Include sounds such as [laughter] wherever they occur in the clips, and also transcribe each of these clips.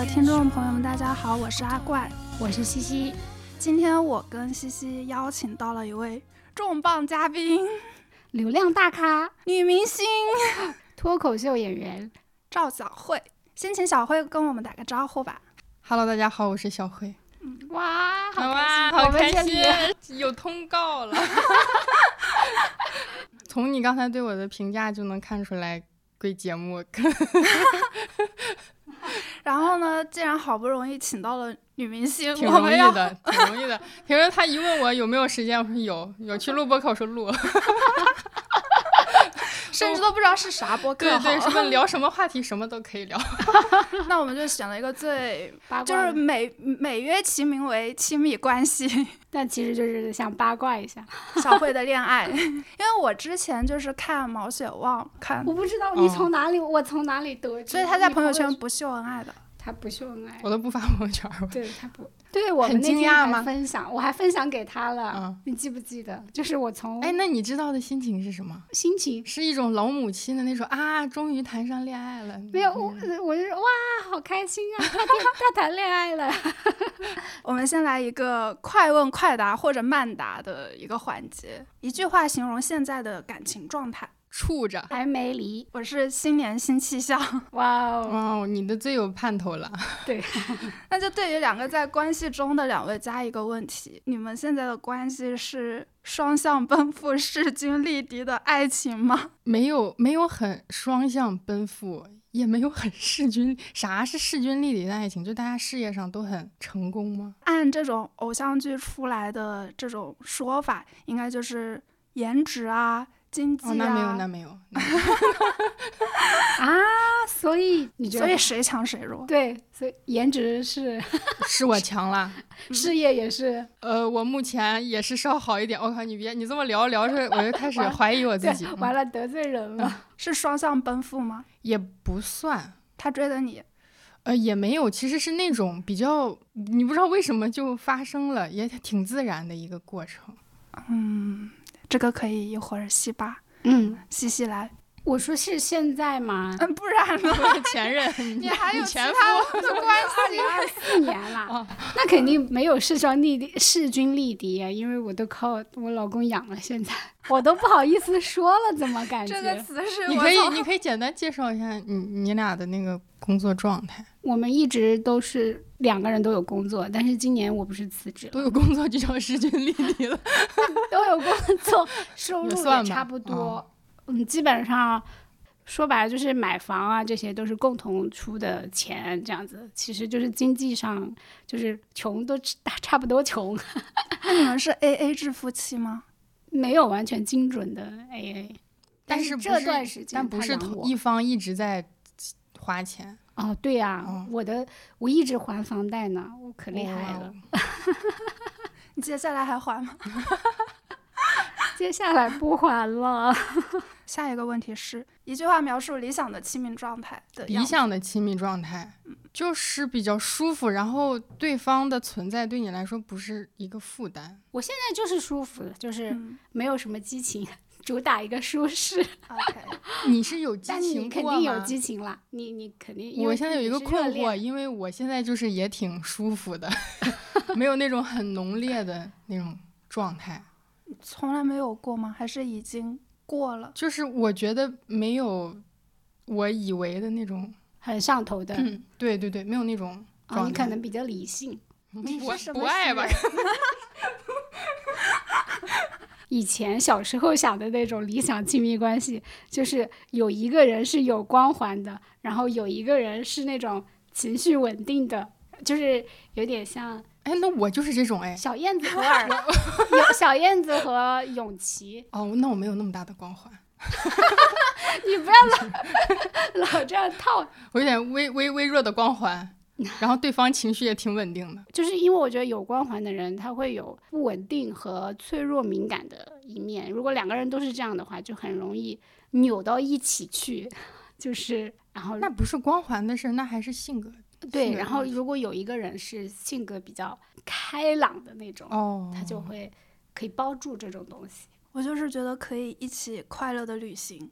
的听众朋友们，大家好，我是阿怪，我是西西。今天我跟西西邀请到了一位重磅嘉宾，流量大咖、女明星、脱口秀演员赵小慧。先请小慧跟我们打个招呼吧。Hello，大家好，我是小慧。哇，好哇，好开心，有通告了。[laughs] 从你刚才对我的评价就能看出来，贵节目。[laughs] 然后呢，既然好不容易请到了女明星，挺容易的，挺容易的。平时他一问我有没有时间，我说有，有去录播客，我说录。[laughs] 甚至都不知道是啥播客，对对，什么 [laughs] 聊什么话题，什么都可以聊。[laughs] 那我们就选了一个最，[laughs] 就是美美约其名为亲密关系，但其实就是想八卦一下小慧的恋爱。因为我之前就是看毛血旺，看我不知道你从哪里，我从哪里得知，所以他在朋友圈不秀恩爱的。他不秀恩爱，我都不发朋友圈。对他不，[laughs] 对我们那天还分享，我还分享给他了。你记不记得？就是我从哎，那你知道的心情是什么？心情是一种老母亲的那种啊，终于谈上恋爱了。没有，我我就哇，好开心啊！他他谈恋爱了。[laughs] 我们先来一个快问快答或者慢答的一个环节，一句话形容现在的感情状态。处着还没离，我是新年新气象。哇哦，哇哦，你的最有盼头了。[laughs] 对，[laughs] 那就对于两个在关系中的两位加一个问题：你们现在的关系是双向奔赴、势均力敌的爱情吗？没有，没有很双向奔赴，也没有很势均。啥是势均力敌的爱情？就大家事业上都很成功吗？按这种偶像剧出来的这种说法，应该就是颜值啊。经济啊，那没有，那没有 [laughs] 啊，所以你觉得，所以谁强谁弱？对，所以颜值是 [laughs] 是我强了，[laughs] 事业也是，呃，我目前也是稍好一点。我靠，你别你这么聊聊着，我就开始怀疑我自己，完了得罪人了。是双向奔赴吗？也不算，他追的你，呃，也没有，其实是那种比较，你不知道为什么就发生了，也挺自然的一个过程，嗯。这个可以一会儿细扒，嗯，细细来。我说是现在吗？嗯，不然呢？前任，[laughs] 你还有前夫的关系？[laughs] 二零二四年了，[laughs] 那肯定没有势双力敌、势均力敌啊！因为我都靠我老公养了，现在我都不好意思说了，怎么感觉？这个词是？你可以，你可以简单介绍一下你你俩的那个工作状态。我们一直都是两个人都有工作，但是今年我不是辞职，都有工作就叫势均力敌了，都有工作，收入也差不多。嗯，基本上说白了就是买房啊，这些都是共同出的钱，这样子，其实就是经济上就是穷都差不多穷。[laughs] 那你们是 A A 制夫妻吗？没有完全精准的 A A，但是这段时间，但不是同一方一直在花钱。哦，对呀，我的我一直还房贷呢，我可厉害了。[laughs] 你接下来还还吗？[laughs] 接下来不还了。[laughs] 下一个问题是一句话描述理想的亲密状态的理想的亲密状态，就是比较舒服，然后对方的存在对你来说不是一个负担。我现在就是舒服的，就是没有什么激情，主打一个舒适。[laughs] OK，你是有激情，肯定有激情啦。你你肯定。我现在有一个困惑，因为我现在就是也挺舒服的，[laughs] 没有那种很浓烈的那种状态。从来没有过吗？还是已经过了？就是我觉得没有我以为的那种很上头的。嗯，对对对，没有那种。哦，你可能比较理性。不不爱吧？以前小时候想的那种理想亲密关系，就是有一个人是有光环的，然后有一个人是那种情绪稳定的，就是有点像。哎，那我就是这种哎，小燕子和 [laughs] 小燕子和永琪。哦，那我没有那么大的光环。[laughs] 你不要老 [laughs] 老这样套。我有点微微微弱的光环，然后对方情绪也挺稳定的。就是因为我觉得有光环的人，他会有不稳定和脆弱敏感的一面。如果两个人都是这样的话，就很容易扭到一起去。就是，然后那不是光环的事，那还是性格。对，然后如果有一个人是性格比较开朗的那种，哦，他就会可以包住这种东西。我就是觉得可以一起快乐的旅行。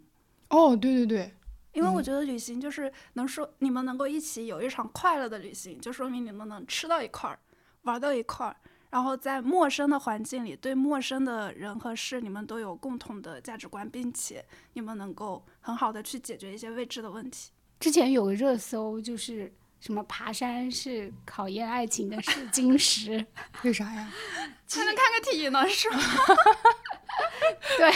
哦，对对对，因为我觉得旅行就是能说你们能够一起有一场快乐的旅行，就说明你们能吃到一块儿，玩到一块儿，然后在陌生的环境里，对陌生的人和事，你们都有共同的价值观，并且你们能够很好的去解决一些未知的问题。之前有个热搜就是。什么爬山是考验爱情的试金石？[laughs] 为啥呀？[laughs] 还能看个体呢，是吗？[laughs] 对，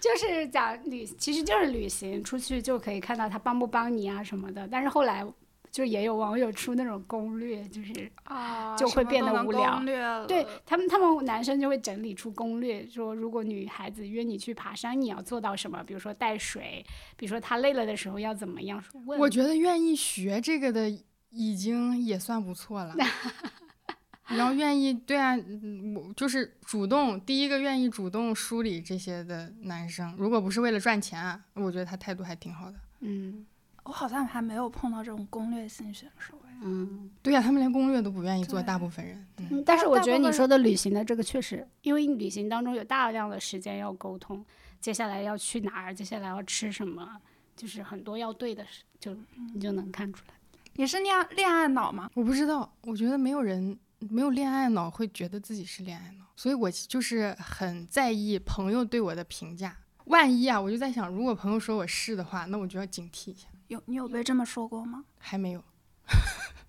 就是讲旅，其实就是旅行出去就可以看到他帮不帮你啊什么的。但是后来就也有网友出那种攻略，就是啊，就会变得无聊。对他们，他们男生就会整理出攻略，说如果女孩子约你去爬山，你要做到什么？比如说带水，比如说她累了的时候要怎么样？我觉得愿意学这个的。已经也算不错了，[laughs] 然后愿意对啊，我就是主动第一个愿意主动梳理这些的男生，如果不是为了赚钱，我觉得他态度还挺好的。嗯，我好像还没有碰到这种攻略性选手。嗯，对呀，他们连攻略都不愿意做，大部分人。嗯，但是我觉得你说的旅行的这个确实，因为旅行当中有大量的时间要沟通，接下来要去哪儿，接下来要吃什么，就是很多要对的事，就你就能看出来。你是恋恋爱脑吗？我不知道，我觉得没有人没有恋爱脑会觉得自己是恋爱脑，所以我就是很在意朋友对我的评价。万一啊，我就在想，如果朋友说我是的话，那我就要警惕一下。有你有被这么说过吗？还没有。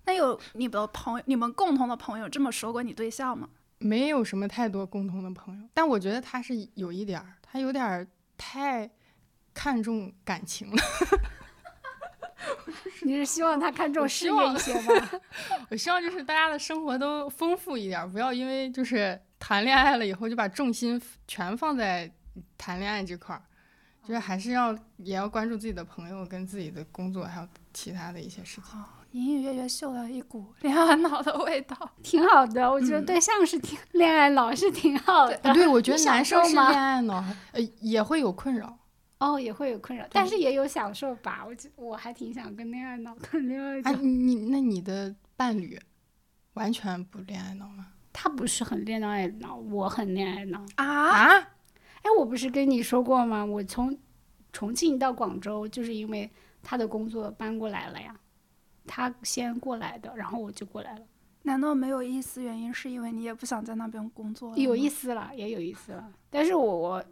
那有你的朋友，你们共同的朋友这么说过你对象吗？没有什么太多共同的朋友，但我觉得他是有一点儿，他有点儿太看重感情了。[laughs] 你是希望他看重事业一些吗？[laughs] 我希望就是大家的生活都丰富一点，不要因为就是谈恋爱了以后就把重心全放在谈恋爱这块儿，就是还是要也要关注自己的朋友跟自己的工作，还有其他的一些事情。隐隐约约嗅到一股恋爱脑的味道，[laughs] 挺好的。我觉得对象是挺恋爱脑是挺好的。对，我觉得男生是恋爱脑，呃，也会有困扰。哦，也会有困扰，但是也有享受吧。我我还挺想跟恋爱脑谈恋爱的。哎，你那你的伴侣完全不恋爱脑吗？他不是很恋爱脑，我很恋爱脑啊！哎，我不是跟你说过吗？我从重庆到广州，就是因为他的工作搬过来了呀。他先过来的，然后我就过来了。难道没有一丝原因是因为你也不想在那边工作？有意思了，也有意思了。但是我我。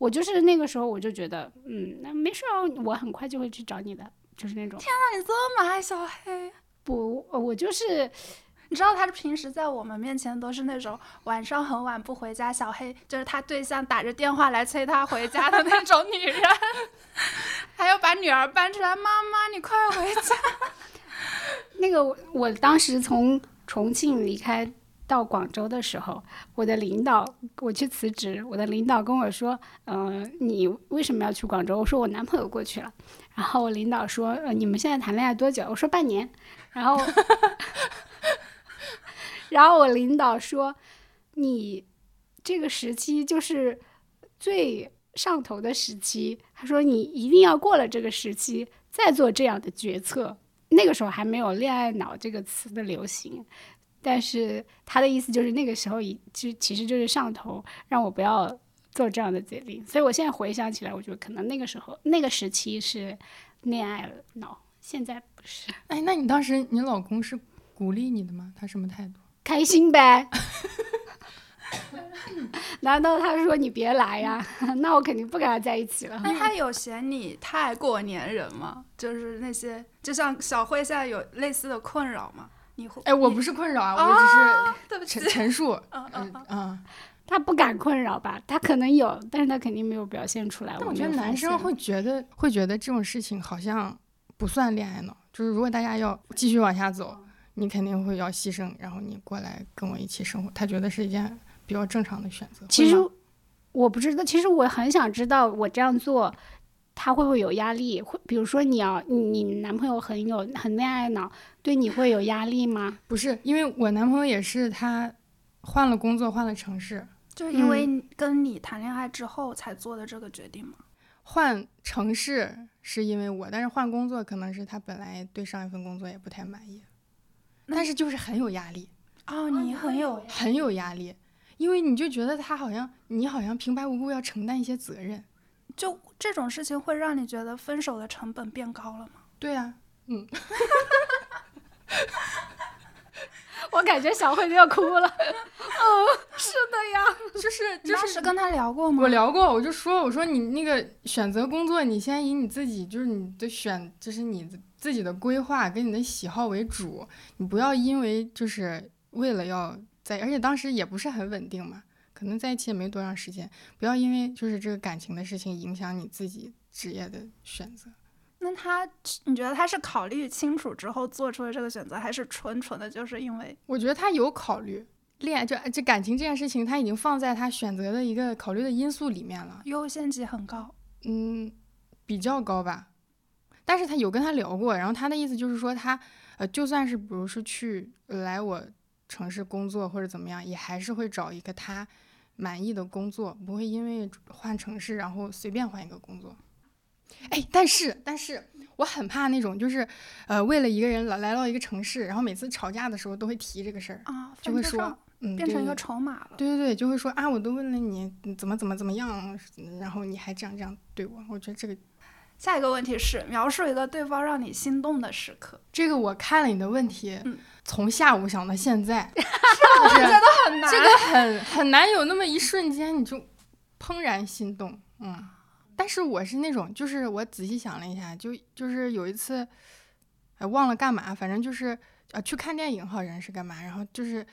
我就是那个时候，我就觉得，嗯，那没事啊，我很快就会去找你的，就是那种。天呐，你这么爱小黑？不，我就是，你知道，他平时在我们面前都是那种晚上很晚不回家，小黑就是他对象打着电话来催他回家的那种女人，[laughs] 还要把女儿搬出来，妈妈你快回家。[laughs] 那个，我当时从重庆离开。到广州的时候，我的领导，我去辞职，我的领导跟我说：“嗯，你为什么要去广州？”我说：“我男朋友过去了。”然后我领导说：“呃，你们现在谈恋爱多久？”我说：“半年。”然后，[laughs] 然后我领导说：“你这个时期就是最上头的时期。”他说：“你一定要过了这个时期再做这样的决策。”那个时候还没有“恋爱脑”这个词的流行。但是他的意思就是那个时候已就其实就是上头，让我不要做这样的决定。所以我现在回想起来，我觉得可能那个时候那个时期是恋爱脑，现在不是。哎，那你当时你老公是鼓励你的吗？他什么态度？开心呗。[laughs] 难道他说你别来呀？[laughs] 那我肯定不跟他在一起了。那 [laughs] 他有嫌你太过粘人吗？就是那些，就像小慧现在有类似的困扰吗？哎，我不是困扰啊，我只是 [laughs] 陈陈述。嗯嗯嗯，他不敢困扰吧？他可能有，但是他肯定没有表现出来。我觉得男生会觉得，会觉得这种事情好像不算恋爱脑。就是如果大家要继续往下走，你肯定会要牺牲，然后你过来跟我一起生活。他觉得是一件比较正常的选择。其实我不知道，其实我很想知道，我这样做。他会不会有压力？会，比如说你要你男朋友很有很恋爱脑，对你会有压力吗？不是，因为我男朋友也是他换了工作，换了城市，就是因为跟你谈恋爱之后才做的这个决定吗？换城市是因为我，但是换工作可能是他本来对上一份工作也不太满意，但是就是很有压力哦，你很有很有压力，因为你就觉得他好像你好像平白无故要承担一些责任。就这种事情会让你觉得分手的成本变高了吗？对呀，嗯。[laughs] 我感觉小慧都要哭了。嗯，[laughs] 是的呀，[laughs] 就是就是跟他聊过吗？我聊过，我就说我说你那个选择工作，你先以你自己就是你的选，就是你自己的规划跟你的喜好为主，你不要因为就是为了要在，而且当时也不是很稳定嘛，可能在一起也没多长时间，不要因为就是这个感情的事情影响你自己职业的选择。那他，你觉得他是考虑清楚之后做出了这个选择，还是纯纯的就是因为？我觉得他有考虑，恋爱这这感情这件事情，他已经放在他选择的一个考虑的因素里面了，优先级很高。嗯，比较高吧。但是他有跟他聊过，然后他的意思就是说，他呃，就算是比如说去来我城市工作或者怎么样，也还是会找一个他满意的工作，不会因为换城市然后随便换一个工作。哎，但是，但是我很怕那种，就是，呃，为了一个人来来到一个城市，然后每次吵架的时候都会提这个事儿啊，就会说，嗯，变成一个筹码了。对对对，就会说啊，我都问了你怎么怎么怎么样，然后你还这样这样对我，我觉得这个。下一个问题是描述一个对方让你心动的时刻。这个我看了你的问题，从下午想到现在，[laughs] 是我觉得很难，这个很很难有那么一瞬间你就怦然心动，嗯。但是我是那种，就是我仔细想了一下，就就是有一次，哎，忘了干嘛，反正就是呃去看电影，好像是干嘛。然后就是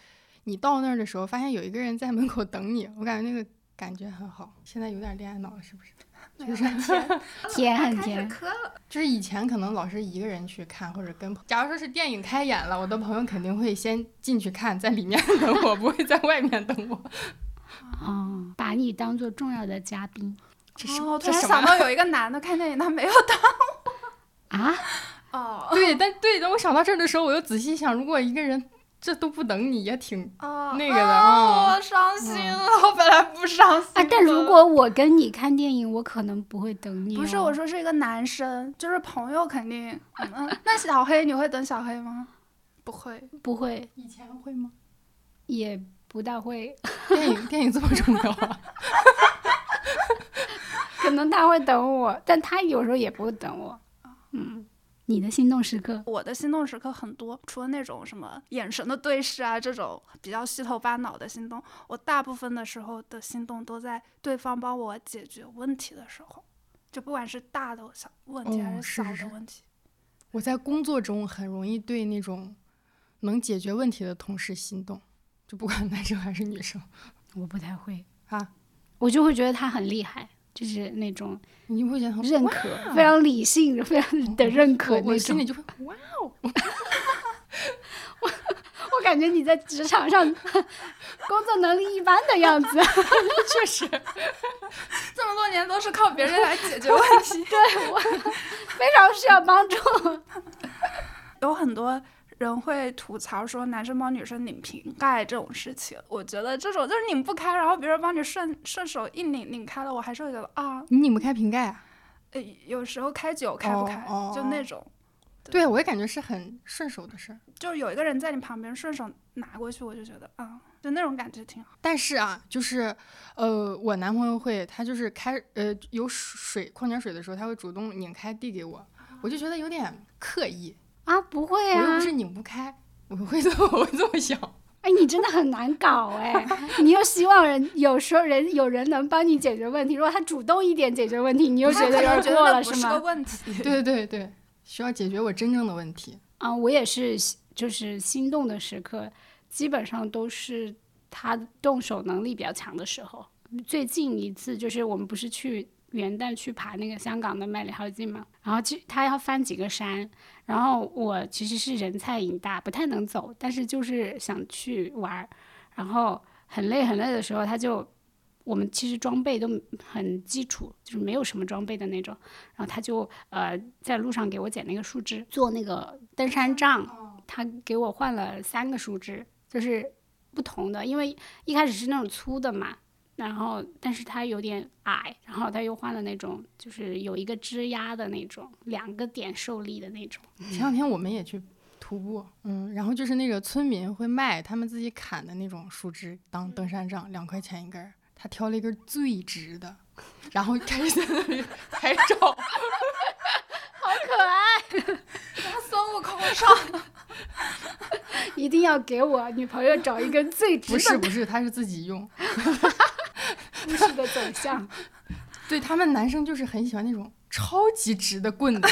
你到那儿的时候，发现有一个人在门口等你，我感觉那个感觉很好。现在有点恋爱脑了，是不是？就是甜 [laughs] 很甜。就是以前可能老是一个人去看，或者跟，假如说是电影开演了，我的朋友肯定会先进去看，在里面等我，不会在外面等我。[laughs] 哦，把你当做重要的嘉宾。这是哦，突然想到 [laughs] 有一个男的看电影，他没有等我啊。哦，对，但对，当我想到这儿的时候，我又仔细想，如果一个人这都不等你，也挺那个的啊。我伤心了，我本来不伤心。但如果我跟你看电影，我可能不会等你。不是，我说是一个男生，就是朋友肯定。嗯，[laughs] 那小黑，你会等小黑吗？不会，不会。以前会吗？也不大会。电影，[laughs] 电影这么重要啊？可能他会等我，但他有时候也不会等我。嗯，你的心动时刻，我的心动时刻很多，除了那种什么眼神的对视啊，这种比较虚头巴脑的心动，我大部分的时候的心动都在对方帮我解决问题的时候，就不管是大的小问题还是小的问题。我在工作中很容易对那种能解决问题的同事心动，就不管男生还是女生。我不太会啊，我就会觉得他很厉害。就是那种你会觉得认可，非常理性、非常的认可那种。我心里就会哇哦！我 [laughs] 我感觉你在职场上工作能力一般的样子，[laughs] 确实，[laughs] 这么多年都是靠别人来解决问题。对我非常需要帮助，有很多。人会吐槽说男生帮女生拧瓶盖这种事情，我觉得这种就是拧不开，然后别人帮你顺顺手一拧拧开了，我还是会觉得啊，你拧不开瓶盖啊？呃，有时候开酒开不开，就那种。对，我也感觉是很顺手的事儿，就是有一个人在你旁边顺手拿过去，我就觉得啊，就那种感觉挺好。但是啊，就是呃，我男朋友会，他就是开呃有水矿泉水的时候，他会主动拧开递给我，我就觉得有点刻意。啊，不会啊！我又不是拧不开，我会这么，[laughs] 我会这么想。[laughs] 哎，你真的很难搞 [laughs] 哎！你又希望人有时候人有人能帮你解决问题，如果他主动一点解决问题，你又觉得有点过了，是吗？问题。对对对，需要解决我真正的问题。啊，我也是，就是心动的时刻，基本上都是他动手能力比较强的时候。最近一次就是我们不是去。元旦去爬那个香港的麦理浩径嘛，然后去他要翻几个山，然后我其实是人菜瘾大，不太能走，但是就是想去玩，然后很累很累的时候，他就我们其实装备都很基础，就是没有什么装备的那种，然后他就呃在路上给我捡那个树枝做那个登山杖，他给我换了三个树枝，就是不同的，因为一开始是那种粗的嘛。然后，但是它有点矮，然后他又换了那种，就是有一个支压的那种，两个点受力的那种。前两天我们也去徒步，嗯，然后就是那个村民会卖他们自己砍的那种树枝当登山杖，两块钱一根儿。他挑了一根最直的，然后开始在那里 [laughs] 拍照，[laughs] 好可爱，[laughs] 像孙悟空上。一定要给我女朋友找一根最直的。不是不是，他是自己用。故事的走向，[laughs] 对他们男生就是很喜欢那种超级直的棍子，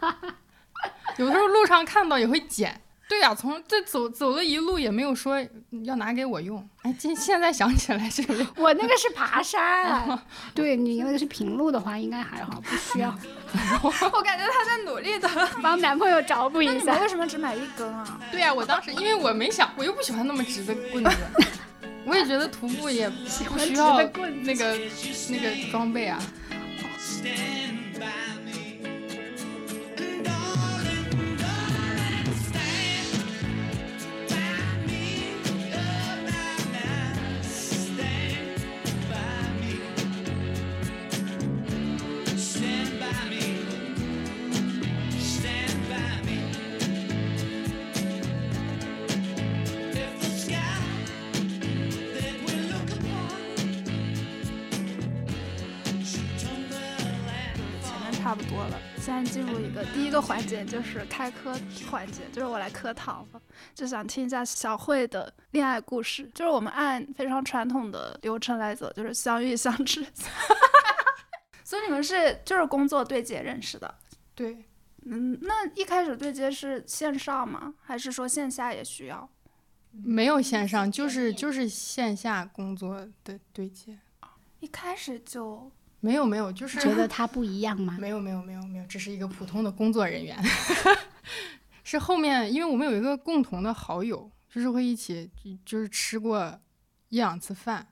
[laughs] 有的时候路上看到也会捡。对呀，从这走走了一路也没有说要拿给我用。哎，现现在想起来是 [laughs] 我那个是爬山，对你那个是平路的话应该还好，不需要。我感觉他在努力的帮男朋友找补一下。为什么只买一根啊？对呀，我当时因为我没想，我又不喜欢那么直的棍子，我也觉得徒步也不需要那个那个装备啊。现在进入一个第一个环节，就是开课环节，就是我来课堂了，就想听一下小慧的恋爱故事。就是我们按非常传统的流程来走，就是相遇、相知。[laughs] 所以你们是就是工作对接认识的？对，嗯，那一开始对接是线上吗？还是说线下也需要？没有线上，就是就是线下工作的对接。一开始就。没有没有，就是觉得他不一样吗？[laughs] 没有没有没有没有，只是一个普通的工作人员。[laughs] 是后面，因为我们有一个共同的好友，就是会一起就是吃过一两次饭，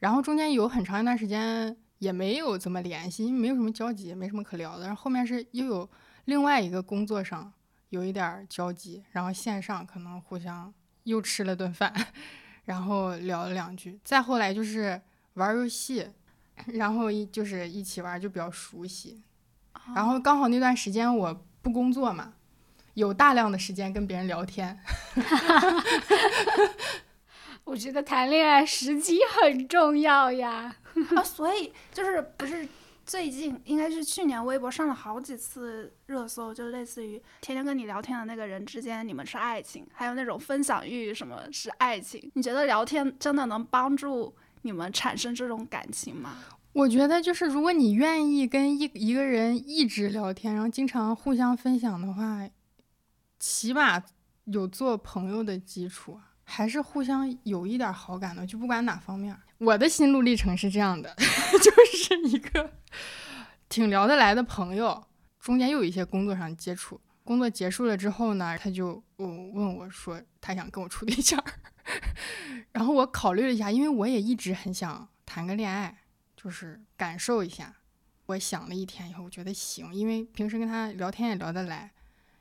然后中间有很长一段时间也没有怎么联系，因为没有什么交集，没什么可聊的。然后后面是又有另外一个工作上有一点交集，然后线上可能互相又吃了顿饭，[laughs] 然后聊了两句。再后来就是玩游戏。然后一就是一起玩就比较熟悉，然后刚好那段时间我不工作嘛，有大量的时间跟别人聊天。[laughs] 我觉得谈恋爱时机很重要呀。啊，所以就是不是最近应该是去年微博上了好几次热搜，就类似于天天跟你聊天的那个人之间你们是爱情，还有那种分享欲什么是爱情？你觉得聊天真的能帮助？你们产生这种感情吗？我觉得就是，如果你愿意跟一一个人一直聊天，然后经常互相分享的话，起码有做朋友的基础，还是互相有一点好感的。就不管哪方面，我的心路历程是这样的，[laughs] 就是一个挺聊得来的朋友，中间又有一些工作上接触。工作结束了之后呢，他就问我说，他想跟我处对象。然后我考虑了一下，因为我也一直很想谈个恋爱，就是感受一下。我想了一天以后，我觉得行，因为平时跟他聊天也聊得来。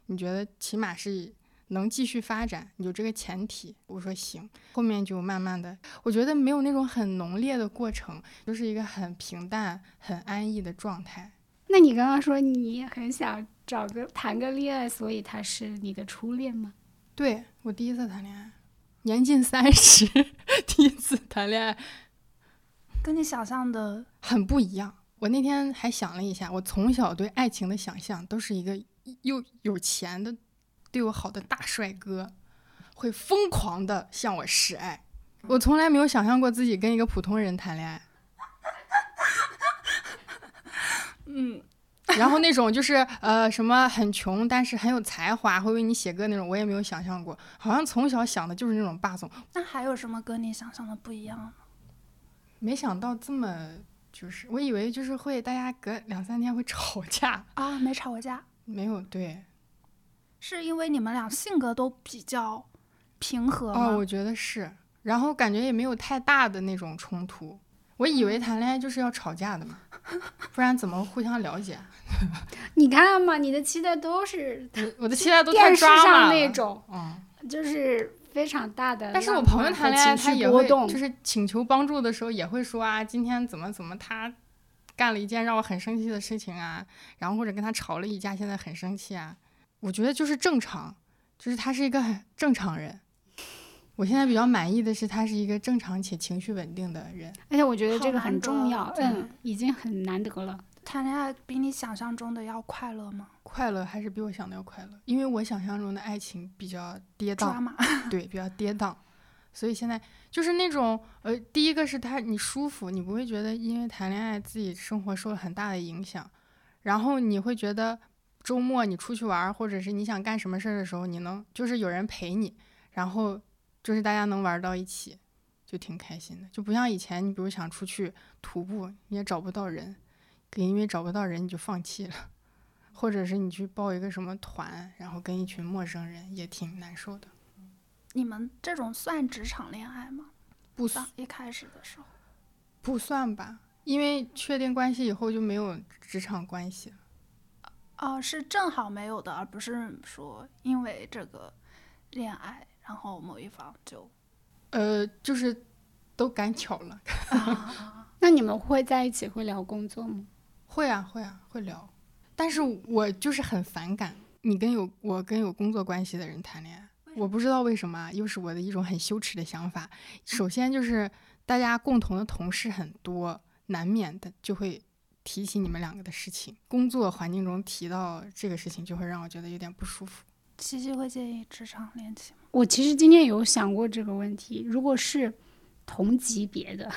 你觉得起码是能继续发展，有这个前提。我说行，后面就慢慢的，我觉得没有那种很浓烈的过程，就是一个很平淡、很安逸的状态。那你刚刚说你很想找个谈个恋爱，所以他是你的初恋吗？对我第一次谈恋爱。年近三十，[laughs] 第一次谈恋爱，跟你想象的很不一样。我那天还想了一下，我从小对爱情的想象都是一个又有钱的、对我好的大帅哥，会疯狂的向我示爱。我从来没有想象过自己跟一个普通人谈恋爱。[laughs] 嗯。然后那种就是呃什么很穷，但是很有才华，会为你写歌那种，我也没有想象过。好像从小想的就是那种霸总。那还有什么跟你想象的不一样没想到这么就是，我以为就是会大家隔两三天会吵架啊，没吵过架？没有，对。是因为你们俩性格都比较平和吗？哦，我觉得是。然后感觉也没有太大的那种冲突。我以为谈恋爱就是要吵架的嘛，[laughs] 不然怎么互相了解？[laughs] 你看嘛，你的期待都是我的期待都太抓上那种，嗯，就是非常大的。但是我朋友谈恋爱，他也会就是请求帮助的时候也会说啊，今天怎么怎么他干了一件让我很生气的事情啊，然后或者跟他吵了一架，现在很生气啊。我觉得就是正常，就是他是一个很正常人。我现在比较满意的是，他是一个正常且情绪稳定的人。而且我觉得这个很重要，嗯，已经很难得了。谈恋爱比你想象中的要快乐吗？快乐还是比我想的要快乐，因为我想象中的爱情比较跌宕，对，比较跌宕。所以现在就是那种，呃，第一个是他你舒服，你不会觉得因为谈恋爱自己生活受了很大的影响，然后你会觉得周末你出去玩，或者是你想干什么事儿的时候，你能就是有人陪你，然后就是大家能玩到一起，就挺开心的，就不像以前你比如想出去徒步，你也找不到人，因为找不到人你就放弃了，或者是你去报一个什么团，然后跟一群陌生人也挺难受的。你们这种算职场恋爱吗？不算，一开始的时候不算吧，因为确定关系以后就没有职场关系了。哦，是正好没有的，而不是说因为这个恋爱，然后某一方就，呃，就是都赶巧了。[laughs] [laughs] 那你们会在一起会聊工作吗？会啊，会啊，会聊。但是我就是很反感你跟有我跟有工作关系的人谈恋爱。我不知道为什么，又是我的一种很羞耻的想法。首先就是大家共同的同事很多，难免的就会提起你们两个的事情。工作环境中提到这个事情，就会让我觉得有点不舒服。七七会介意职场恋情吗？我其实今天有想过这个问题。如果是同级别的，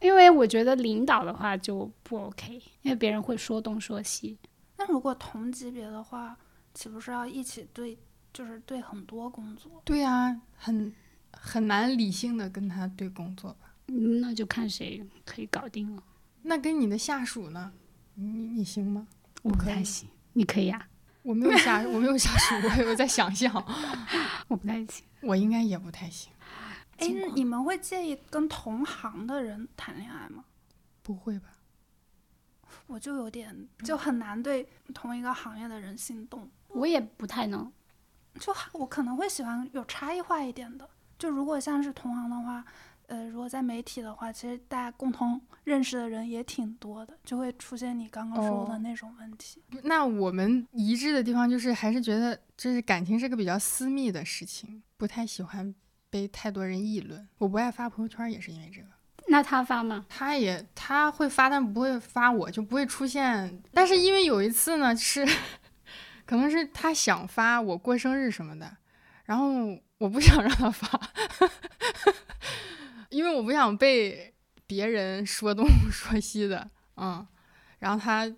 因为我觉得领导的话就不 OK，因为别人会说东说西。那如果同级别的话，岂不是要一起对？就是对很多工作，对呀，很很难理性的跟他对工作吧？嗯，那就看谁可以搞定了。那跟你的下属呢？你你行吗？我不太行，你可以啊。我没有下，我没有下属，我有在想象。[laughs] 我不太行，我应该也不太行。哎，你们会介意跟同行的人谈恋爱吗？不会吧？我就有点就很难对同一个行业的人心动。我也不太能。就我可能会喜欢有差异化一点的，就如果像是同行的话，呃，如果在媒体的话，其实大家共同认识的人也挺多的，就会出现你刚刚说的那种问题。那我们一致的地方就是，还是觉得就是感情是个比较私密的事情，不太喜欢被太多人议论。我不爱发朋友圈也是因为这个。那他发吗？他也他会发，但不会发我，就不会出现。但是因为有一次呢是。可能是他想发我过生日什么的，然后我不想让他发，因为我不想被别人说东 [laughs] 说西的，嗯，然后他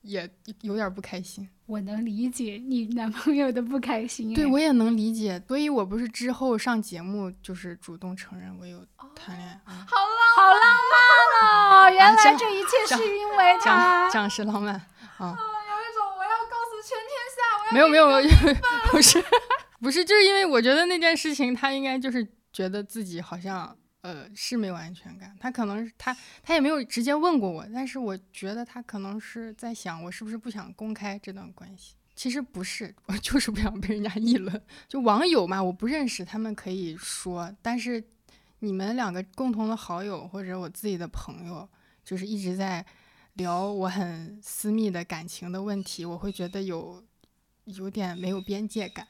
也有点不开心。我能理解你男朋友的不开心，对我也能理解，所以我不是之后上节目就是主动承认我有谈恋爱，好浪好浪漫哦！[laughs] 原来这一切是因为他，这样是浪漫啊。没有没有，[laughs] 不是不是，就是因为我觉得那件事情，他应该就是觉得自己好像呃是没有安全感。他可能他他也没有直接问过我，但是我觉得他可能是在想我是不是不想公开这段关系。其实不是，我就是不想被人家议论。就网友嘛，我不认识，他们可以说，但是你们两个共同的好友或者我自己的朋友，就是一直在聊我很私密的感情的问题，我会觉得有。有点没有边界感，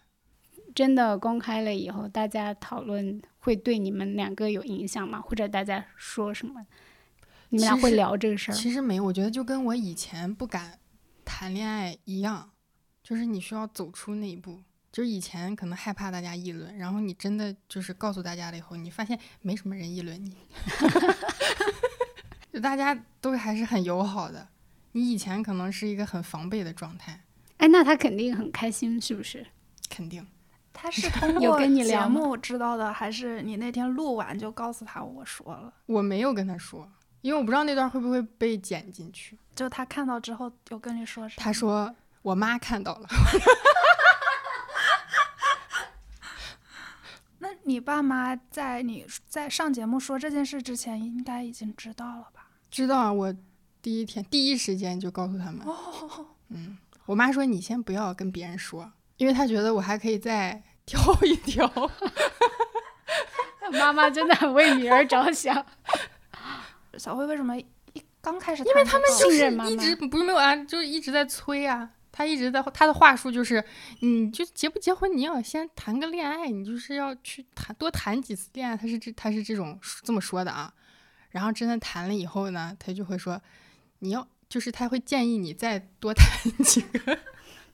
真的公开了以后，大家讨论会对你们两个有影响吗？或者大家说什么？你们俩会聊这个事儿？其实没有，我觉得就跟我以前不敢谈恋爱一样，就是你需要走出那一步。就是以前可能害怕大家议论，然后你真的就是告诉大家了以后，你发现没什么人议论你，[laughs] 就大家都还是很友好的。你以前可能是一个很防备的状态。哎，那他肯定很开心，是不是？肯定。他是 [laughs] 通过节目知道的，还是你那天录完就告诉他我说了？我没有跟他说，因为我不知道那段会不会被剪进去。就他看到之后有跟你说什么？他说我妈看到了。[laughs] 那你爸妈在你在上节目说这件事之前，应该已经知道了吧？知道啊，我第一天第一时间就告诉他们。哦，嗯。我妈说：“你先不要跟别人说，因为他觉得我还可以再 [laughs] 挑一挑。”妈妈真的很为女儿着想。[laughs] 小慧为什么一刚开始？因为他们就是一直不是没有啊，就是一直在催啊，他一直在他的话术就是，你就结不结婚，你要先谈个恋爱，你就是要去谈多谈几次恋爱。他是这他是这种这么说的啊。然后真的谈了以后呢，他就会说，你要就是他会建议你再多谈几个。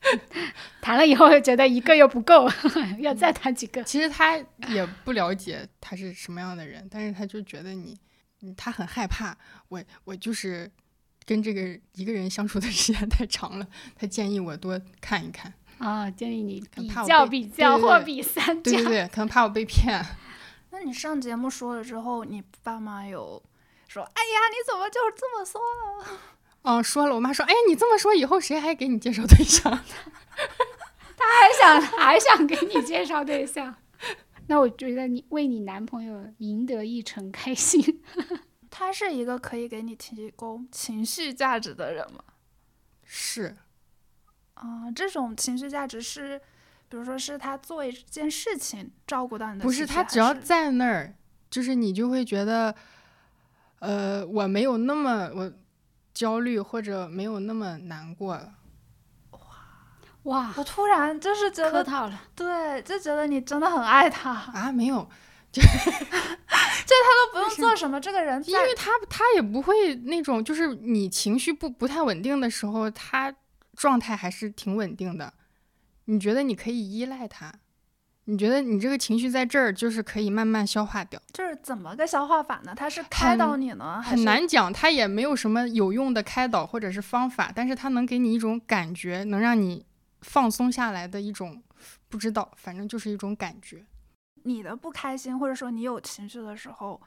[laughs] 谈了以后觉得一个又不够，[laughs] 要再谈几个。其实他也不了解他是什么样的人，但是他就觉得你，他很害怕我，我就是跟这个一个人相处的时间太长了，他建议我多看一看。啊，建议你比较比较货比三家。对对对，可能怕我被骗。[laughs] 那你上节目说了之后，你爸妈有说：“哎呀，你怎么就这么说了？”嗯，说了，我妈说：“哎，你这么说，以后谁还给你介绍对象？” [laughs] 他还想 [laughs] 还想给你介绍对象，[laughs] 那我觉得你为你男朋友赢得一成开心。他是一个可以给你提供情绪价值的人吗？是。啊，这种情绪价值是，比如说是他做一件事情照顾到你的，不是他只要在那儿，就是你就会觉得，呃，我没有那么我。焦虑或者没有那么难过了，哇哇！我突然就是觉得，对，就觉得你真的很爱他啊！没有，[laughs] 就就他都不用做什么，这个人，因为他他也不会那种，就是你情绪不不太稳定的时候，他状态还是挺稳定的。你觉得你可以依赖他？你觉得你这个情绪在这儿就是可以慢慢消化掉，就是怎么个消化法呢？他是开导你呢，很难讲，他也没有什么有用的开导或者是方法，但是他能给你一种感觉，能让你放松下来的一种，不知道，反正就是一种感觉。你的不开心或者说你有情绪的时候，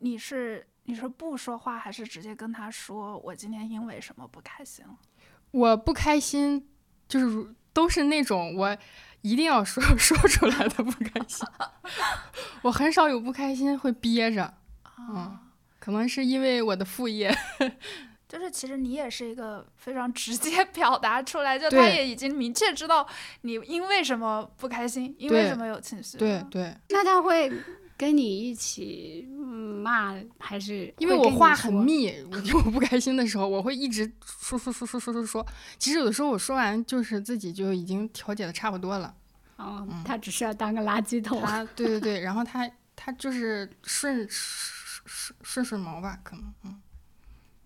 你是你是不说话还是直接跟他说我今天因为什么不开心了？我不开心就是都是那种我。一定要说 [laughs] 说出来的不开心，[laughs] 我很少有不开心会憋着，嗯，可能是因为我的副业，[laughs] 就是其实你也是一个非常直接表达出来，就他也已经明确知道你因为什么不开心，因为什么有情绪，对对。那他会跟你一起骂还是？因为我话很密，我不开心的时候，我会一直说说说说说说说。其实有的时候我说完，就是自己就已经调解的差不多了。哦，他只是要当个垃圾桶。他，对对对，然后他他就是顺顺顺顺毛吧，可能，嗯。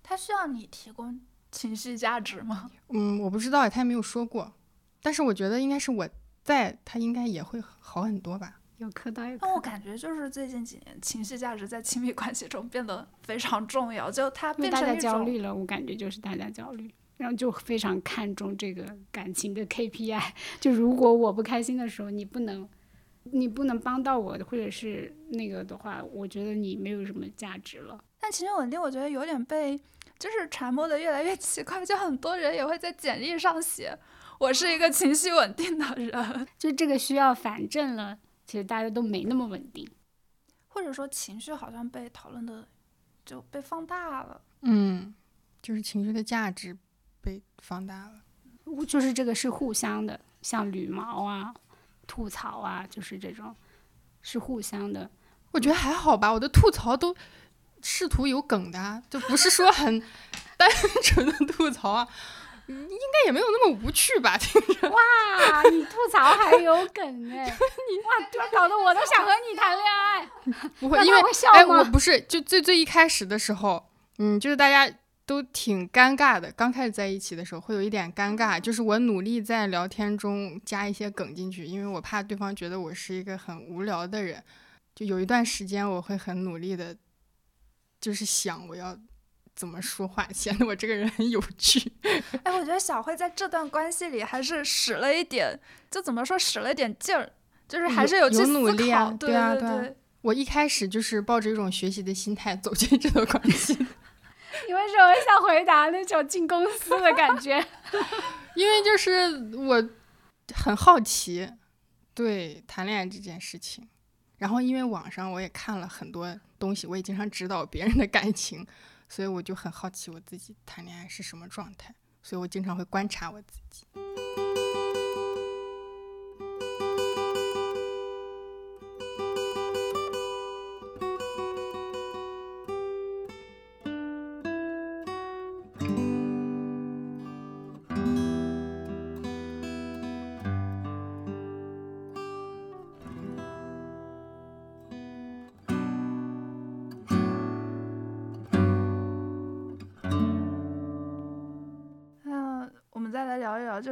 他需要你提供情绪价值吗？[laughs] 嗯，我不知道，他也没有说过。但是我觉得应该是我在，他应该也会好很多吧。有磕到有。那我感觉就是最近几年，情绪价值在亲密关系中变得非常重要，就他变成大家焦虑了。我感觉就是大家焦虑。然后就非常看重这个感情的 KPI，[laughs] 就如果我不开心的时候，你不能，你不能帮到我，或者是那个的话，我觉得你没有什么价值了。但情绪稳定，我觉得有点被就是传播的越来越奇怪，就很多人也会在简历上写我是一个情绪稳定的人，[laughs] 就这个需要反证了，其实大家都没那么稳定，或者说情绪好像被讨论的就被放大了。嗯，就是情绪的价值。被放大了，就是这个是互相的，像捋毛啊、吐槽啊，就是这种是互相的。我觉得还好吧，我的吐槽都试图有梗的，就不是说很单纯的吐槽啊，应该也没有那么无趣吧？听着。哇，你吐槽还有梗哎！[laughs] 你哇，搞得我都想和你谈恋爱。[laughs] 不会，因为哎，我不是，就最最一开始的时候，嗯，就是大家。都挺尴尬的，刚开始在一起的时候会有一点尴尬，就是我努力在聊天中加一些梗进去，因为我怕对方觉得我是一个很无聊的人。就有一段时间我会很努力的，就是想我要怎么说话显得我这个人很有趣。哎，我觉得小慧在这段关系里还是使了一点，就怎么说使了一点劲儿，就是还是有有努力啊，对啊，对啊。我一开始就是抱着一种学习的心态走进这段关系。[laughs] 你为什么想回答那种进公司的感觉？[laughs] 因为就是我很好奇，对谈恋爱这件事情。然后因为网上我也看了很多东西，我也经常指导别人的感情，所以我就很好奇我自己谈恋爱是什么状态。所以我经常会观察我自己。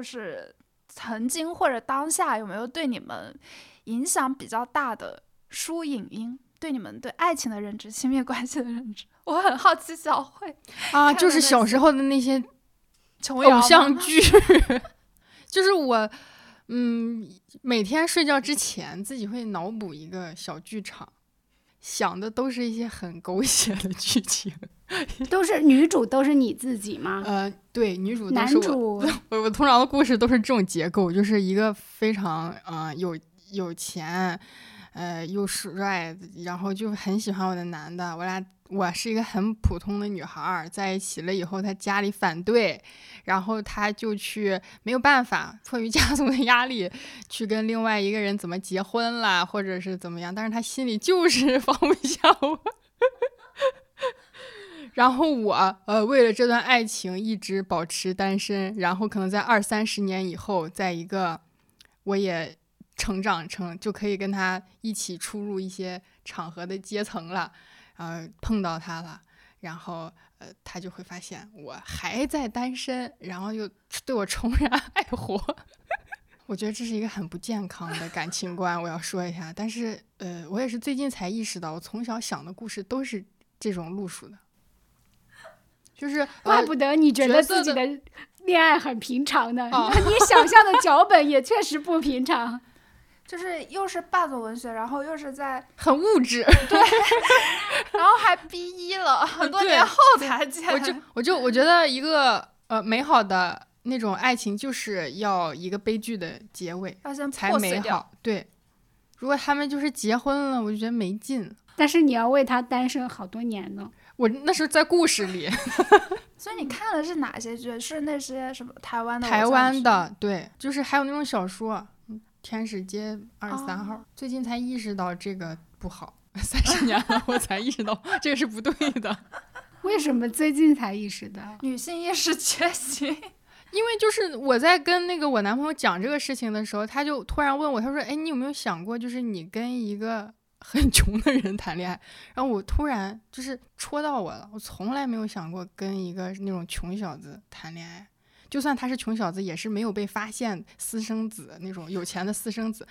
就是曾经或者当下有没有对你们影响比较大的书影音，对你们对爱情的认知、亲密关系的认知？我很好奇，小慧 [laughs] 啊，就是小时候的那些偶像剧，[laughs] 就是我。嗯，每天睡觉之前自己会脑补一个小剧场，想的都是一些很狗血的剧情，[laughs] 都是女主都是你自己吗？呃，对，女主男主，[laughs] 我我通常的故事都是这种结构，就是一个非常嗯有有钱，呃又帅，然后就很喜欢我的男的，我俩。我是一个很普通的女孩，在一起了以后，他家里反对，然后他就去没有办法，迫于家族的压力，去跟另外一个人怎么结婚了，或者是怎么样，但是他心里就是 [laughs] 放不下我。然后我呃，为了这段爱情一直保持单身，然后可能在二三十年以后，在一个我也成长成就可以跟他一起出入一些场合的阶层了。呃，碰到他了，然后呃，他就会发现我还在单身，然后又对我重燃爱火。[laughs] 我觉得这是一个很不健康的感情观，我要说一下。但是呃，我也是最近才意识到，我从小想的故事都是这种路数的，就是怪不得你觉得自己的恋爱很平常呢，你想象的脚本也确实不平常。[laughs] 就是又是霸总文学，然后又是在很物质，对，[laughs] 然后还 B 一了，很多年后才见。我就我就我觉得一个呃美好的那种爱情就是要一个悲剧的结尾才美好。对，如果他们就是结婚了，我就觉得没劲。但是你要为他单身好多年呢。我那是在故事里。[laughs] 所以你看的是哪些剧？是那些什么台湾的？台湾的，对，就是还有那种小说。天使街二十三号，最近才意识到这个不好，[laughs] 三十年了我才意识到这个是不对的。[laughs] 为什么最近才意识到？女性意识觉醒。因为就是我在跟那个我男朋友讲这个事情的时候，他就突然问我，他说：“哎，你有没有想过，就是你跟一个很 [laughs] 穷的人谈恋爱？”然后我突然就是戳到我了，我从来没有想过跟一个那种穷小子谈恋爱。就算他是穷小子，也是没有被发现私生子那种有钱的私生子，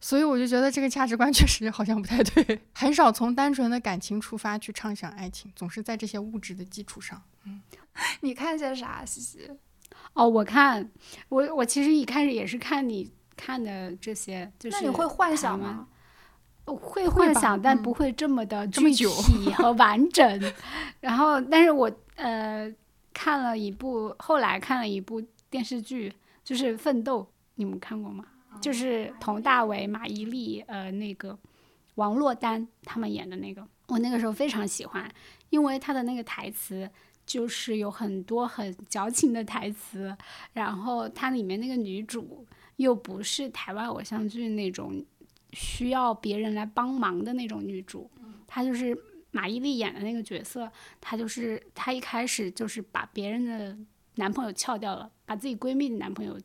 所以我就觉得这个价值观 [laughs] 确实好像不太对，很少从单纯的感情出发去畅想爱情，总是在这些物质的基础上。嗯，[laughs] 你看些啥，西西？哦，我看我我其实一开始也是看你看的这些，就是那你会幻想吗？会幻想，但不会这么的具体和 [laughs] 完整。然后，但是我呃。看了一部，后来看了一部电视剧，就是《奋斗》，你们看过吗？就是佟大为、马伊琍，呃，那个王珞丹他们演的那个。我那个时候非常喜欢，因为他的那个台词就是有很多很矫情的台词，然后它里面那个女主又不是台湾偶像剧那种需要别人来帮忙的那种女主，她就是。马伊琍演的那个角色，她就是她一开始就是把别人的男朋友撬掉了，把自己闺蜜的男朋友，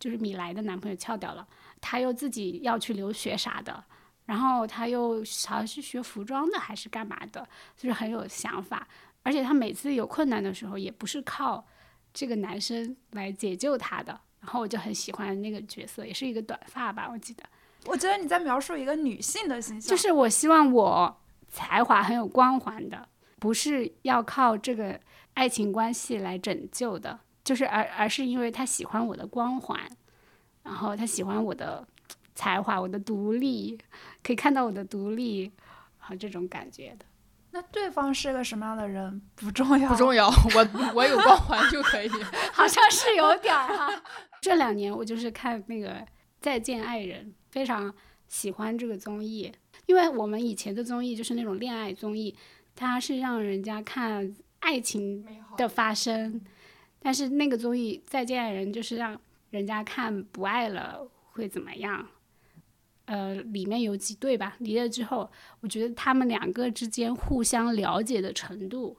就是米莱的男朋友撬掉了，她又自己要去留学啥的，然后她又好像是学服装的还是干嘛的，就是很有想法，而且她每次有困难的时候也不是靠这个男生来解救她的，然后我就很喜欢那个角色，也是一个短发吧，我记得。我觉得你在描述一个女性的形象，就是我希望我。才华很有光环的，不是要靠这个爱情关系来拯救的，就是而而是因为他喜欢我的光环，然后他喜欢我的才华，我的独立，可以看到我的独立，和，这种感觉的。那对方是个什么样的人不重要，不重要，我我有光环就可以。[laughs] 好像是有点儿哈。这两年我就是看那个《再见爱人》，非常喜欢这个综艺。因为我们以前的综艺就是那种恋爱综艺，它是让人家看爱情的发生，但是那个综艺《再见爱人》就是让人家看不爱了会怎么样。呃，里面有几对吧，离了之后，我觉得他们两个之间互相了解的程度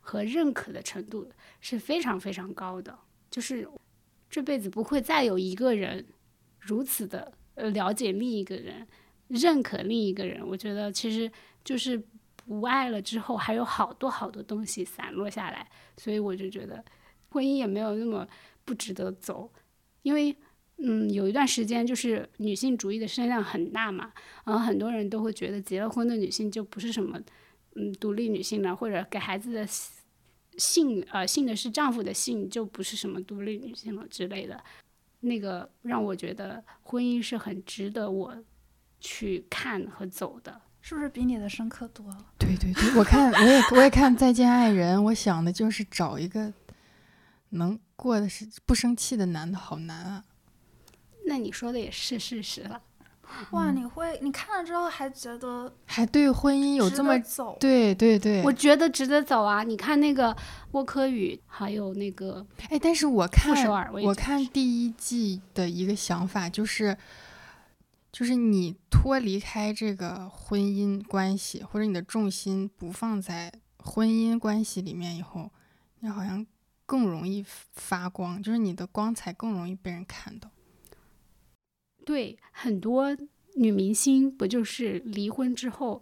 和认可的程度是非常非常高的，就是这辈子不会再有一个人如此的呃了解另一个人。认可另一个人，我觉得其实就是不爱了之后，还有好多好多东西散落下来，所以我就觉得婚姻也没有那么不值得走，因为嗯，有一段时间就是女性主义的声量很大嘛，然后很多人都会觉得结了婚的女性就不是什么嗯独立女性了，或者给孩子的姓呃姓的是丈夫的姓就不是什么独立女性了之类的，那个让我觉得婚姻是很值得我去看和走的。是不是比你的深刻多了？对对对，我看我也我也看《再见爱人》，我想的就是找一个能过的是不生气的男的，好难啊。那你说的也是事实了。哇，你会你看了之后还觉得还对婚姻有这么走？对对对，我觉得值得走啊！你看那个沃科宇，还有那个哎，但是我看我看第一季的一个想法就是。就是你脱离开这个婚姻关系，或者你的重心不放在婚姻关系里面以后，你好像更容易发光，就是你的光彩更容易被人看到。对，很多女明星不就是离婚之后，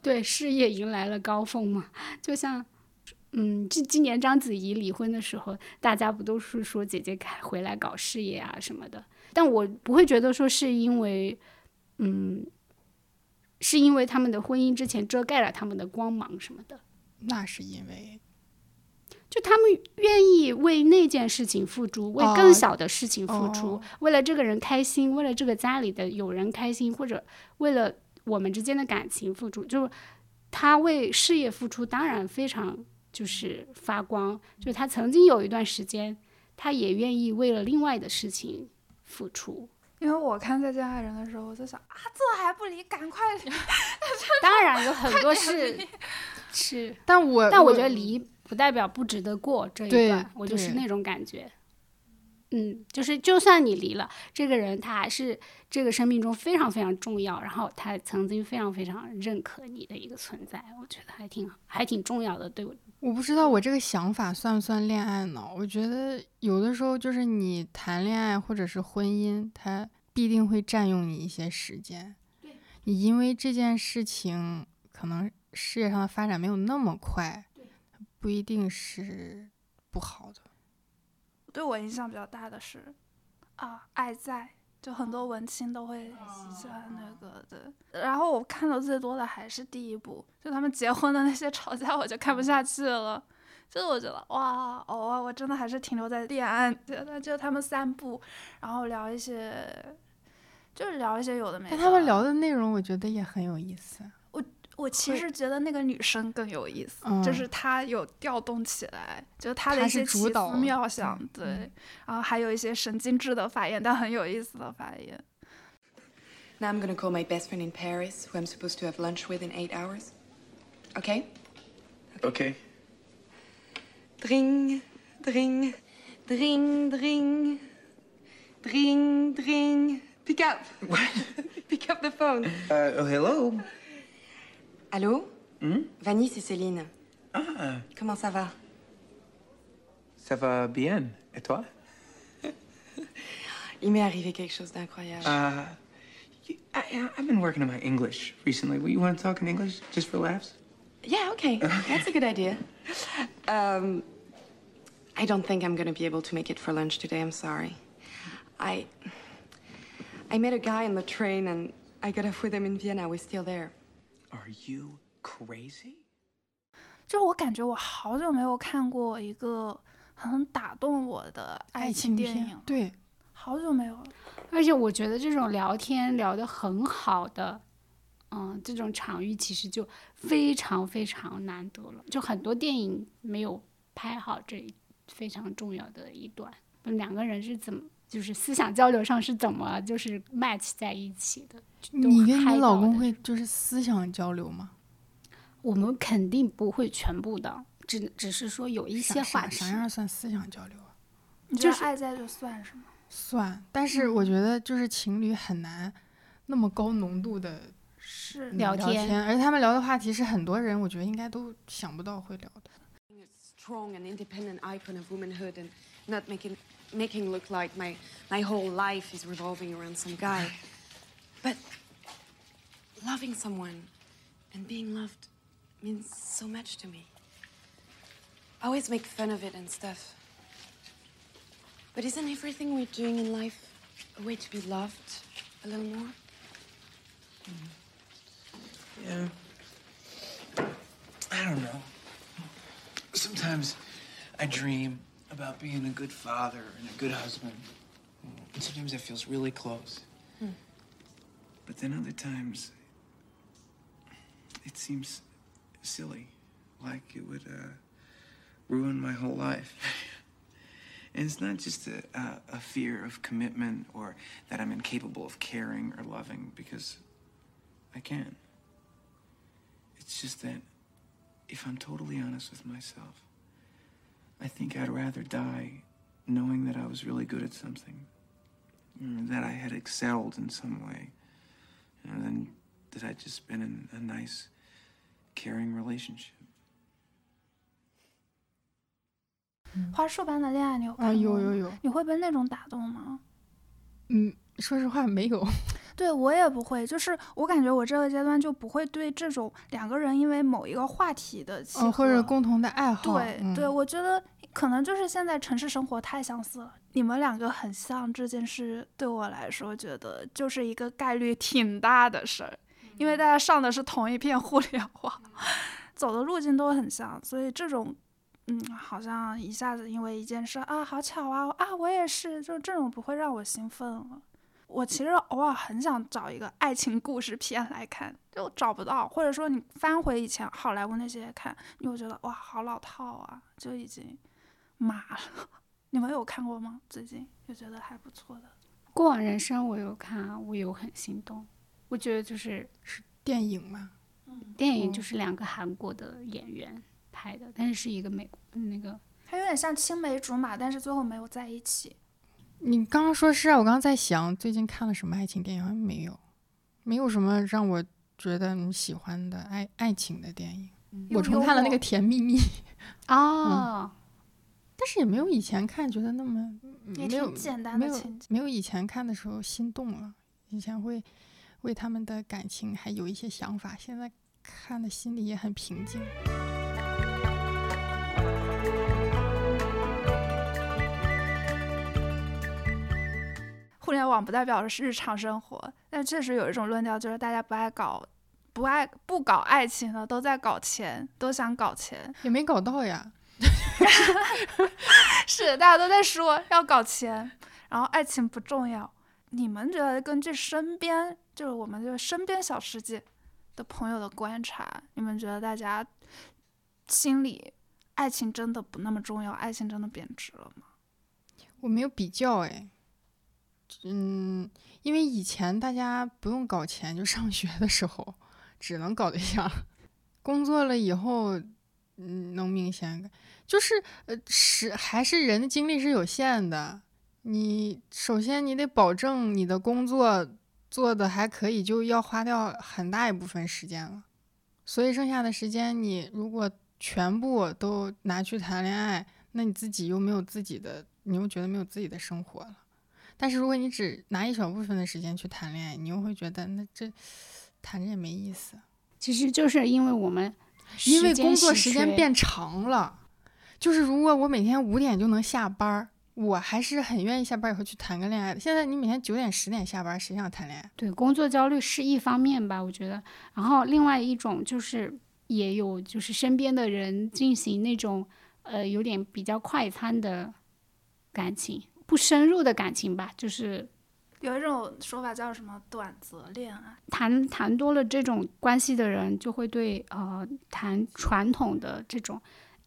对事业迎来了高峰嘛？就像，嗯，今今年章子怡离婚的时候，大家不都是说姐姐开回来搞事业啊什么的？但我不会觉得说是因为，嗯，是因为他们的婚姻之前遮盖了他们的光芒什么的。那是因为，就他们愿意为那件事情付出，为更小的事情付出，为了这个人开心，为了这个家里的有人开心，或者为了我们之间的感情付出。就他为事业付出，当然非常就是发光。就他曾经有一段时间，他也愿意为了另外的事情。付出，因为我看《再见爱人》的时候，我在想啊，这还不离，赶快！[laughs] 当然有很多 [laughs] 是是，但我但我觉得离不代表不值得过这一段，我就是那种感觉。嗯，就是就算你离了，这个人他还是这个生命中非常非常重要，然后他曾经非常非常认可你的一个存在，我觉得还挺还挺重要的，对我。我不知道我这个想法算不算恋爱呢？我觉得有的时候就是你谈恋爱或者是婚姻，它必定会占用你一些时间。你因为这件事情可能事业上的发展没有那么快，不一定是不好的。对我影响比较大的是啊，爱在。就很多文青都会喜欢那个的，然后我看的最多的还是第一部，就他们结婚的那些吵架，我就看不下去了。就是我觉得哇，哦，我真的还是停留在恋爱，觉得就他们三部，然后聊一些，就是聊一些有的没的。他们聊的内容，我觉得也很有意思。我其实觉得那个女生更有意思，就是她有调动起来，就是她的一些奇思妙想，对，然后还有一些神经质的发言，但很有意思的发言。Now I'm gonna call my best friend in Paris, who I'm supposed to have lunch with in eight hours. Okay? Okay. Dring, dring, dring, dring, dring, dring. Pick up. Pick up the phone. Uh, oh, hello. Allô hmm? Vanny, c'est Céline. Ah. Comment ça va Ça va bien. Et toi [laughs] Il m'est arrivé quelque chose d'incroyable. Uh, I, have been working on my English recently. You want to talk in English just for laughs? Yeah, okay. That's a good idea. Um, I don't think I'm going to be able to make it for lunch today. I'm sorry. I I met a guy on the train and I got off with him in Vienna. We're still there. Are you crazy？就是我感觉我好久没有看过一个很打动我的爱情电影，对，好久没有了。而且我觉得这种聊天聊得很好的，嗯，这种场域其实就非常非常难得了。就很多电影没有拍好这非常重要的一段，两个人是怎么，就是思想交流上是怎么就是 match 在一起的。你跟你老公会就是思想交流吗？我们肯定不会全部的，只只是说有一些话啥样算思想交流啊？就是爱在就算是吗？算，但是我觉得就是情侣很难那么高浓度的是聊天，而且他们聊的话题是很多人我觉得应该都想不到会聊的。Making look like my my whole life is revolving around some guy. But loving someone and being loved means so much to me. I always make fun of it and stuff. But isn't everything we're doing in life a way to be loved a little more? Mm-hmm. Yeah. I don't know. Sometimes I dream about being a good father and a good husband. And sometimes it feels really close. Hmm. But then other times, it seems silly, like it would uh, ruin my whole life. [laughs] and it's not just a, a, a fear of commitment or that I'm incapable of caring or loving, because I can. It's just that if I'm totally honest with myself, I think I'd rather die knowing that I was really good at something, that I had excelled in some way, than that I'd just been in a nice, caring relationship. 花束般的恋爱，你有看过？有有有。你会被那种打动吗？嗯，说实话没有。 对我也不会，就是我感觉我这个阶段就不会对这种两个人因为某一个话题的契合或者共同的爱好，对对，我觉得可能就是现在城市生活太相似了，你们两个很像这件事对我来说，觉得就是一个概率挺大的事儿，因为大家上的是同一片互联网，[laughs] 走的路径都很像，所以这种嗯，好像一下子因为一件事啊，好巧啊啊，我也是，就这种不会让我兴奋了。我其实偶尔很想找一个爱情故事片来看，就找不到，或者说你翻回以前好莱坞那些看，你会觉得哇，好老套啊，就已经麻了。[laughs] 你们有看过吗？最近就觉得还不错的《过往人生》，我有看，我有很心动。我觉得就是是电影嘛？嗯，电影就是两个韩国的演员拍的，但是是一个美国那个，它有点像青梅竹马，但是最后没有在一起。你刚刚说是啊，我刚刚在想最近看了什么爱情电影，好像没有，没有什么让我觉得你喜欢的爱爱情的电影。我重看了那个《甜蜜蜜》啊，[laughs] 但是也没有以前看觉得那么没有简单没有没有以前看的时候心动了。以前会为他们的感情还有一些想法，现在看的心里也很平静。互联网不代表的是日常生活，但确实有一种论调，就是大家不爱搞，不爱不搞爱情了，都在搞钱，都想搞钱，也没搞到呀。[laughs] 是，大家都在说要搞钱，然后爱情不重要。你们觉得根据身边，就是我们就身边小世界的朋友的观察，你们觉得大家心里爱情真的不那么重要？爱情真的贬值了吗？我没有比较哎。嗯，因为以前大家不用搞钱，就上学的时候只能搞对象，工作了以后，嗯，能明显就是呃是还是人的精力是有限的。你首先你得保证你的工作做的还可以，就要花掉很大一部分时间了。所以剩下的时间，你如果全部都拿去谈恋爱，那你自己又没有自己的，你又觉得没有自己的生活了。但是如果你只拿一小部分的时间去谈恋爱，你又会觉得那这谈着也没意思。其实就是因为我们因为工作时间变长了，就是如果我每天五点就能下班，我还是很愿意下班以后去谈个恋爱的。现在你每天九点十点下班，谁想谈恋爱？对，工作焦虑是一方面吧，我觉得。然后另外一种就是也有就是身边的人进行那种呃有点比较快餐的感情。不深入的感情吧，就是有一种说法叫什么短则恋爱，谈谈多了这种关系的人，就会对呃谈传统的这种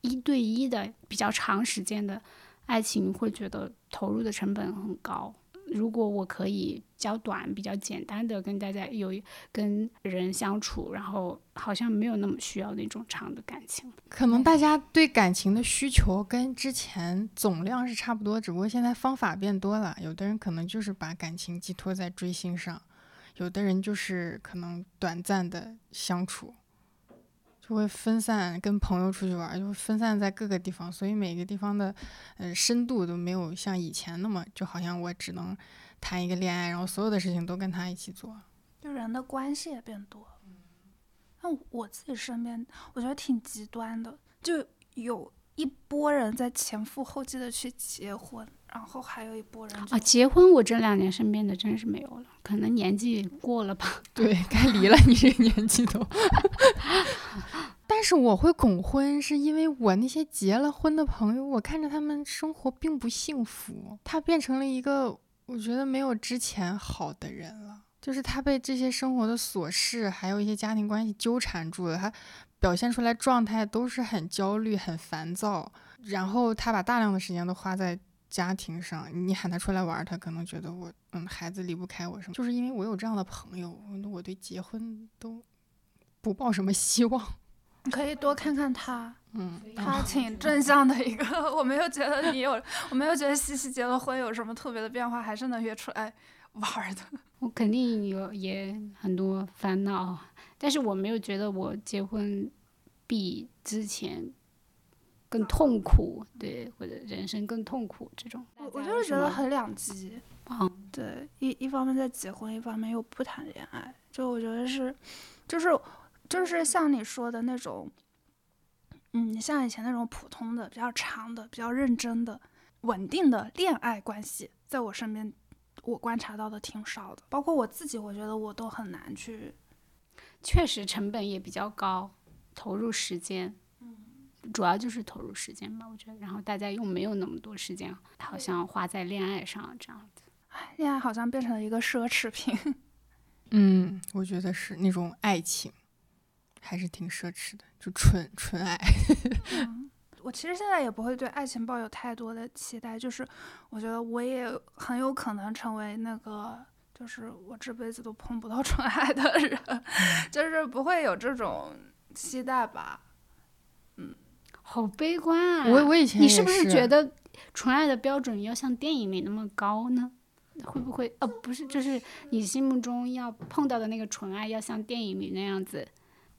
一对一的比较长时间的爱情，会觉得投入的成本很高。如果我可以较短、比较简单的跟大家有跟人相处，然后好像没有那么需要那种长的感情。可能大家对感情的需求跟之前总量是差不多，只不过现在方法变多了。有的人可能就是把感情寄托在追星上，有的人就是可能短暂的相处。就会分散跟朋友出去玩，就会分散在各个地方，所以每个地方的，呃，深度都没有像以前那么，就好像我只能谈一个恋爱，然后所有的事情都跟他一起做，就人的关系也变多。那我自己身边，我觉得挺极端的，就有一波人在前赴后继的去结婚。然后还有一波人啊，结婚我这两年身边的真是没有了，可能年纪过了吧。对，该离了，你这年纪都。[laughs] 但是我会恐婚，是因为我那些结了婚的朋友，我看着他们生活并不幸福，他变成了一个我觉得没有之前好的人了。就是他被这些生活的琐事，还有一些家庭关系纠缠住了，他表现出来状态都是很焦虑、很烦躁，然后他把大量的时间都花在。家庭上，你喊他出来玩，他可能觉得我，嗯，孩子离不开我什么，就是因为我有这样的朋友，我对结婚都不抱什么希望。你可以多看看他，嗯，他挺正向的一个。[laughs] 我没有觉得你有，我没有觉得西西结了婚有什么特别的变化，还是能约出来玩的。[laughs] 我肯定有也很多烦恼，但是我没有觉得我结婚比之前。更痛苦，对，或者人生更痛苦这种，我我就是觉得很两极，嗯，对，一一方面在结婚，一方面又不谈恋爱，就我觉得是，就是就是像你说的那种，嗯，像以前那种普通的、比较长的、比较认真的、稳定的恋爱关系，在我身边，我观察到的挺少的，包括我自己，我觉得我都很难去，确实成本也比较高，投入时间。嗯主要就是投入时间吧，我觉得，然后大家又没有那么多时间，好像花在恋爱上这样子。哎，恋爱好像变成了一个奢侈品。[laughs] 嗯，我觉得是那种爱情，还是挺奢侈的，就纯纯爱。[laughs] 我其实现在也不会对爱情抱有太多的期待，就是我觉得我也很有可能成为那个，就是我这辈子都碰不到纯爱的人，就是不会有这种期待吧。嗯好悲观啊！我我以前你是不是觉得纯爱的标准要像电影里那么高呢？会不会？呃，不是，就是你心目中要碰到的那个纯爱要像电影里那样子？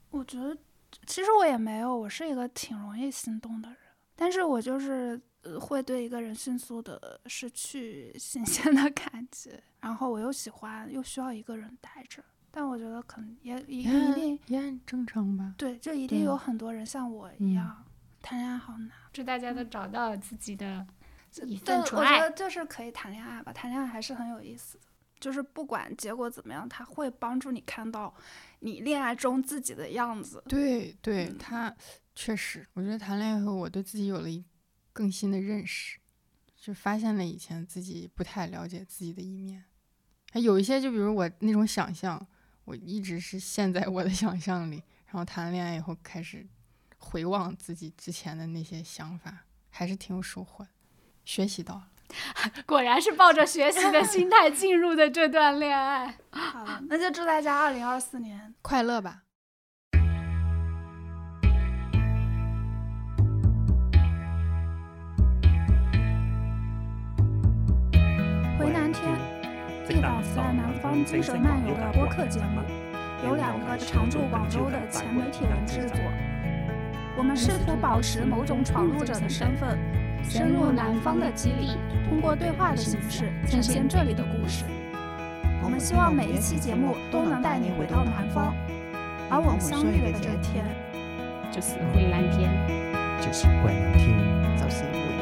我觉得其实我也没有，我是一个挺容易心动的人，但是我就是会对一个人迅速的失去新鲜的感觉，然后我又喜欢又需要一个人待着，但我觉得可能也一定也很正常吧？对，就一定有很多人像我一样。谈恋爱好难，祝大家都找到自己的一份纯爱。我觉得就是可以谈恋爱吧，谈恋爱还是很有意思的。就是不管结果怎么样，他会帮助你看到你恋爱中自己的样子。对，对他确实，我觉得谈恋爱后，我对自己有了一更新的认识，就发现了以前自己不太了解自己的一面。还有一些，就比如我那种想象，我一直是陷在我的 [laughs] 想象里，然后谈了恋爱以后开始。回望自己之前的那些想法，还是挺有收获的，学习到了。[laughs] 果然是抱着学习的心态进入的这段恋爱。好，那就祝大家二零二四年快乐吧。回南天，一档在南方精神漫游的播客节目，由两个常驻广州的前媒体人制作。我们试图保持某种闯入者的身份，深入南方的基地，通过对话的形式呈现这里的故事。我们希望每一期节目都能带你回到南方，而我们相遇的这天，就是回南天，就是回南天，就是回。